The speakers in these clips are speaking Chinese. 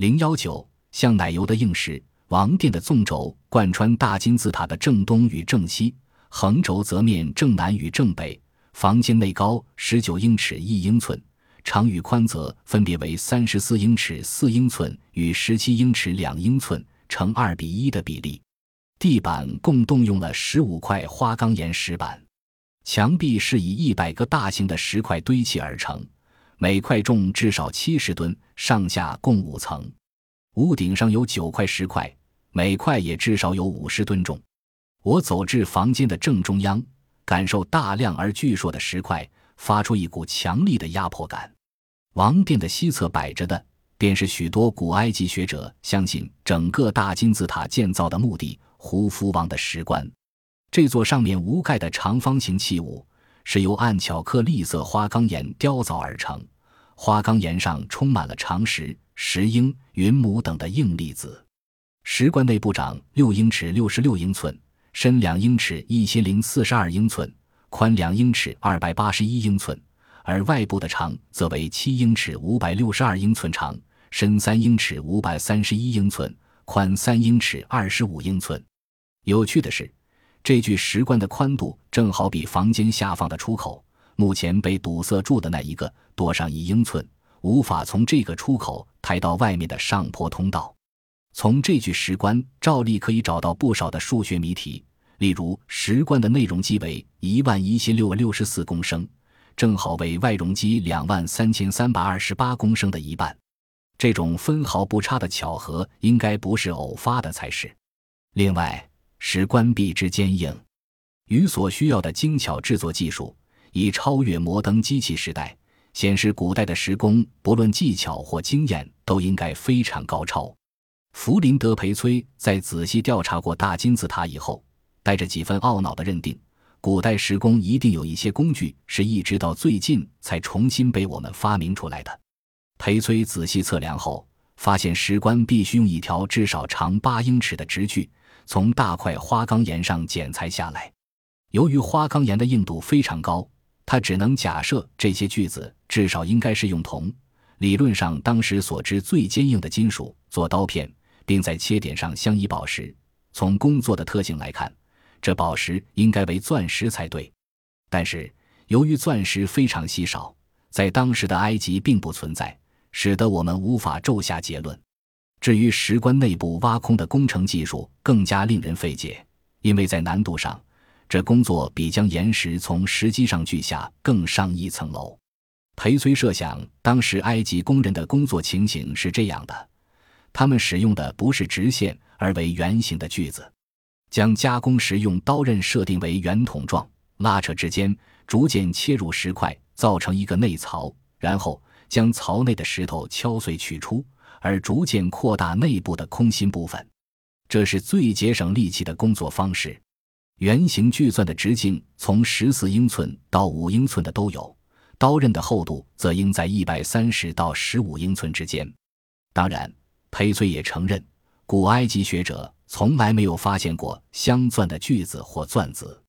零幺九，像奶油的硬石，王殿的纵轴贯穿大金字塔的正东与正西，横轴则面正南与正北。房间内高十九英尺一英寸，长与宽则分别为三十四英尺四英寸与十七英尺两英寸，成二比一的比例。地板共动用了十五块花岗岩石板，墙壁是以一百个大型的石块堆砌而成。每块重至少七十吨，上下共五层。屋顶上有九块石块，每块也至少有五十吨重。我走至房间的正中央，感受大量而巨硕的石块发出一股强力的压迫感。王殿的西侧摆着的，便是许多古埃及学者相信整个大金字塔建造的目的——胡夫王的石棺。这座上面无盖的长方形器物。是由暗巧克力色花岗岩雕凿而成，花岗岩上充满了长石、石英、云母等的硬粒子。石棺内部长六英尺六十六英寸，深两英尺一千零四十二英寸，宽两英尺二百八十一英寸，而外部的长则为七英尺五百六十二英寸长，深三英尺五百三十一英寸，宽三英尺二十五英寸。有趣的是。这具石棺的宽度正好比房间下方的出口，目前被堵塞住的那一个多上一英寸，无法从这个出口抬到外面的上坡通道。从这具石棺照例可以找到不少的数学谜题，例如石棺的内容积为一万一千六百六十四公升，正好为外容积两万三千三百二十八公升的一半。这种分毫不差的巧合应该不是偶发的才是。另外。石棺壁之坚硬，与所需要的精巧制作技术，已超越摩登机器时代，显示古代的石工不论技巧或经验都应该非常高超。弗林德·培崔在仔细调查过大金字塔以后，带着几分懊恼的认定，古代石工一定有一些工具是一直到最近才重新被我们发明出来的。培崔仔细测量后，发现石棺必须用一条至少长八英尺的直锯。从大块花岗岩上剪裁下来，由于花岗岩的硬度非常高，他只能假设这些锯子至少应该是用铜，理论上当时所知最坚硬的金属做刀片，并在切点上镶以宝石。从工作的特性来看，这宝石应该为钻石才对。但是由于钻石非常稀少，在当时的埃及并不存在，使得我们无法骤下结论。至于石棺内部挖空的工程技术，更加令人费解，因为在难度上，这工作比将岩石从石基上锯下更上一层楼。裴崔设想，当时埃及工人的工作情形是这样的：他们使用的不是直线，而为圆形的锯子，将加工时用刀刃设定为圆筒状，拉扯之间逐渐切入石块，造成一个内槽，然后将槽内的石头敲碎取出。而逐渐扩大内部的空心部分，这是最节省力气的工作方式。圆形锯钻的直径从十四英寸到五英寸的都有，刀刃的厚度则应在一百三十到十五英寸之间。当然，裴崔也承认，古埃及学者从来没有发现过镶钻的锯子或钻子。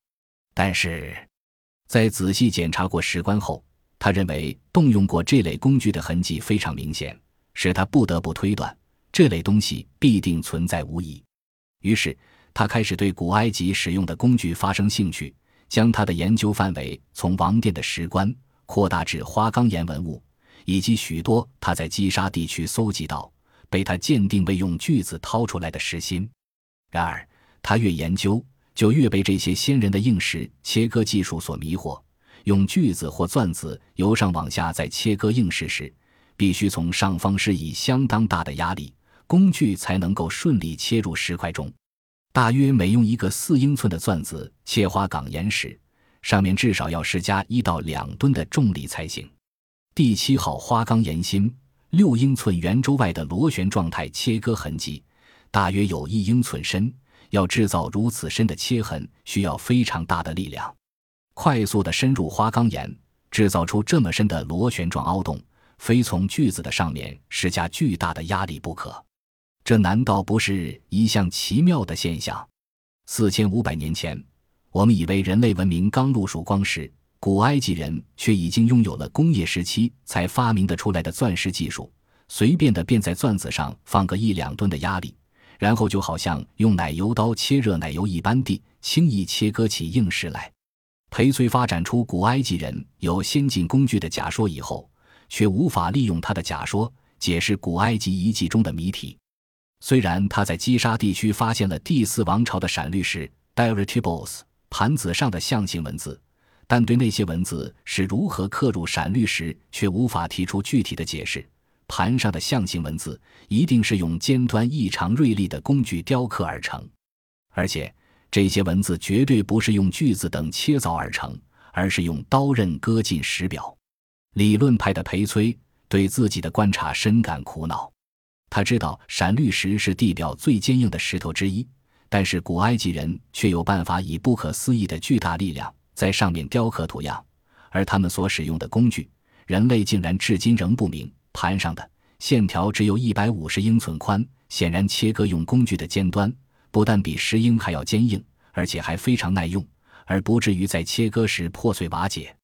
但是，在仔细检查过石棺后，他认为动用过这类工具的痕迹非常明显。使他不得不推断，这类东西必定存在无疑。于是，他开始对古埃及使用的工具发生兴趣，将他的研究范围从王殿的石棺扩大至花岗岩文物，以及许多他在击沙地区搜集到、被他鉴定为用锯子掏出来的石心。然而，他越研究，就越被这些先人的硬石切割技术所迷惑。用锯子或钻子由上往下在切割硬石时，必须从上方施以相当大的压力，工具才能够顺利切入石块中。大约每用一个四英寸的钻子切花岗岩时，上面至少要施加一到两吨的重力才行。第七号花岗岩芯六英寸圆周外的螺旋状态切割痕迹，大约有一英寸深。要制造如此深的切痕，需要非常大的力量，快速的深入花岗岩，制造出这么深的螺旋状凹洞。非从锯子的上面施加巨大的压力不可，这难道不是一项奇妙的现象？四千五百年前，我们以为人类文明刚露曙光时，古埃及人却已经拥有了工业时期才发明得出来的钻石技术。随便的便在钻子上放个一两吨的压力，然后就好像用奶油刀切热奶油一般地轻易切割起硬石来。裴翠发展出古埃及人有先进工具的假说以后，却无法利用他的假说解释古埃及遗迹中的谜题。虽然他在基沙地区发现了第四王朝的闪绿石 （Dirigibles） 盘子上的象形文字，但对那些文字是如何刻入闪绿石，却无法提出具体的解释。盘上的象形文字一定是用尖端异常锐利的工具雕刻而成，而且这些文字绝对不是用锯子等切凿而成，而是用刀刃割进石表。理论派的裴崔对自己的观察深感苦恼，他知道闪绿石是地表最坚硬的石头之一，但是古埃及人却有办法以不可思议的巨大力量在上面雕刻图样，而他们所使用的工具，人类竟然至今仍不明。盘上的线条只有一百五十英寸宽，显然切割用工具的尖端不但比石英还要坚硬，而且还非常耐用，而不至于在切割时破碎瓦解。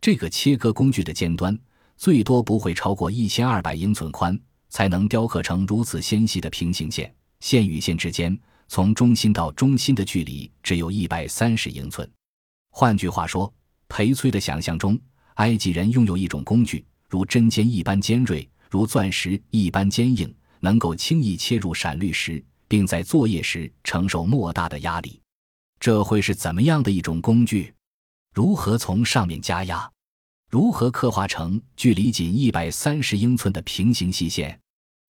这个切割工具的尖端最多不会超过一千二百英寸宽，才能雕刻成如此纤细的平行线。线与线之间，从中心到中心的距离只有一百三十英寸。换句话说，裴崔的想象中，埃及人拥有一种工具。如针尖一般尖锐，如钻石一般坚硬，能够轻易切入闪绿石，并在作业时承受莫大的压力。这会是怎么样的一种工具？如何从上面加压？如何刻画成距离仅一百三十英寸的平行细线？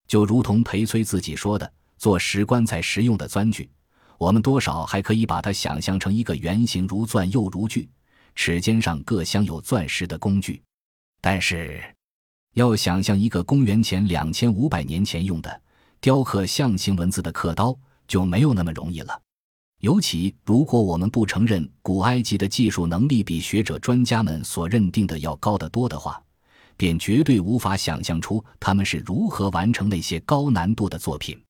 就如同裴崔自己说的，做石棺材时用的钻具，我们多少还可以把它想象成一个圆形如钻又如锯，齿尖上各镶有钻石的工具。但是，要想象一个公元前两千五百年前用的雕刻象形文字的刻刀，就没有那么容易了。尤其如果我们不承认古埃及的技术能力比学者专家们所认定的要高得多的话，便绝对无法想象出他们是如何完成那些高难度的作品。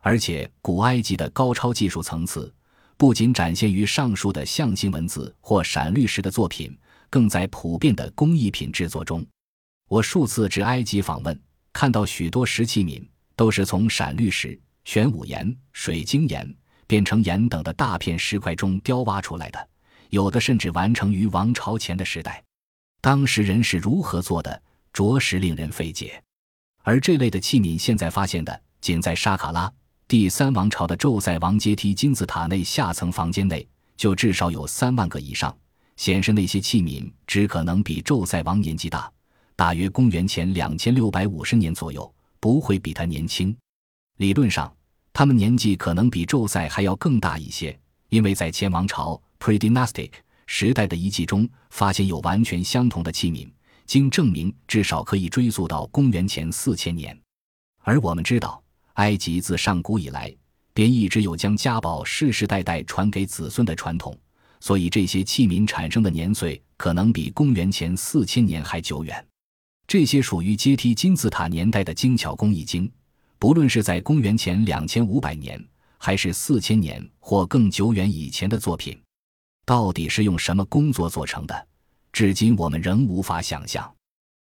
而且，古埃及的高超技术层次不仅展现于上述的象形文字或闪绿石的作品。更在普遍的工艺品制作中，我数次至埃及访问，看到许多石器皿都是从闪绿石、玄武岩、水晶岩、变成岩等的大片石块中雕挖出来的，有的甚至完成于王朝前的时代。当时人是如何做的，着实令人费解。而这类的器皿现在发现的，仅在沙卡拉第三王朝的宙塞王阶梯金字塔内下层房间内，就至少有三万个以上。显示那些器皿只可能比宙塞王年纪大，大约公元前两千六百五十年左右，不会比他年轻。理论上，他们年纪可能比宙塞还要更大一些，因为在前王朝 （Pre-Dynastic） 时代的遗迹中发现有完全相同的器皿，经证明至少可以追溯到公元前四千年。而我们知道，埃及自上古以来便一直有将家宝世世代代传给子孙的传统。所以，这些器皿产生的年岁可能比公元前四千年还久远。这些属于阶梯金字塔年代的精巧工艺经，不论是在公元前两千五百年，还是四千年或更久远以前的作品，到底是用什么工作做成的？至今我们仍无法想象。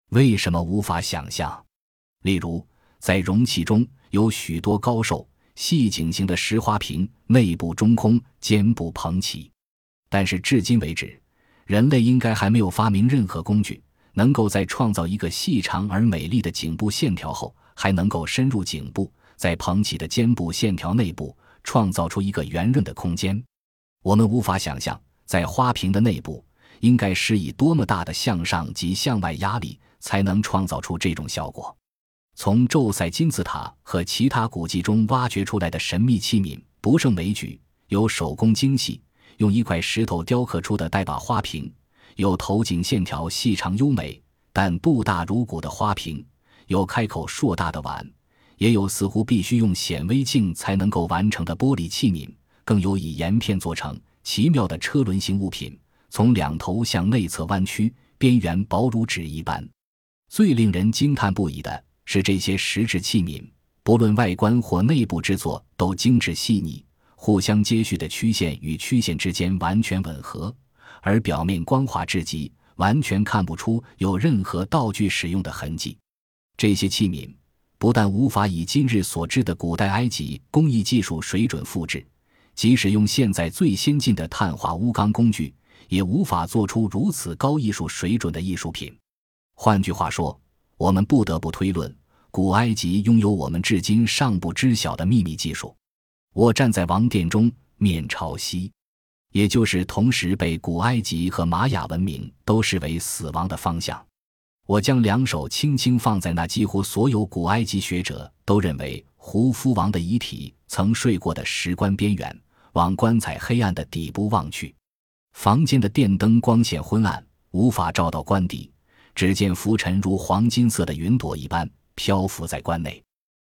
为什么无法想象？例如，在容器中有许多高瘦、细颈型的石花瓶，内部中空，肩部膨起。但是至今为止，人类应该还没有发明任何工具，能够在创造一个细长而美丽的颈部线条后，还能够深入颈部，在膨起的肩部线条内部创造出一个圆润的空间。我们无法想象，在花瓶的内部应该施以多么大的向上及向外压力，才能创造出这种效果。从宙塞金字塔和其他古迹中挖掘出来的神秘器皿不胜枚举，有手工精细。用一块石头雕刻出的带把花瓶，有头颈线条细长优美但肚大如鼓的花瓶，有开口硕大的碗，也有似乎必须用显微镜才能够完成的玻璃器皿，更有以岩片做成奇妙的车轮形物品，从两头向内侧弯曲，边缘薄如纸一般。最令人惊叹不已的是，这些石质器皿不论外观或内部制作都精致细腻。互相接续的曲线与曲线之间完全吻合，而表面光滑至极，完全看不出有任何道具使用的痕迹。这些器皿不但无法以今日所知的古代埃及工艺技术水准复制，即使用现在最先进的碳化钨钢工具，也无法做出如此高艺术水准的艺术品。换句话说，我们不得不推论，古埃及拥有我们至今尚不知晓的秘密技术。我站在王殿中，面朝西，也就是同时被古埃及和玛雅文明都视为死亡的方向。我将两手轻轻放在那几乎所有古埃及学者都认为胡夫王的遗体曾睡过的石棺边缘，往棺材黑暗的底部望去。房间的电灯光线昏暗，无法照到棺底。只见浮尘如黄金色的云朵一般漂浮在棺内。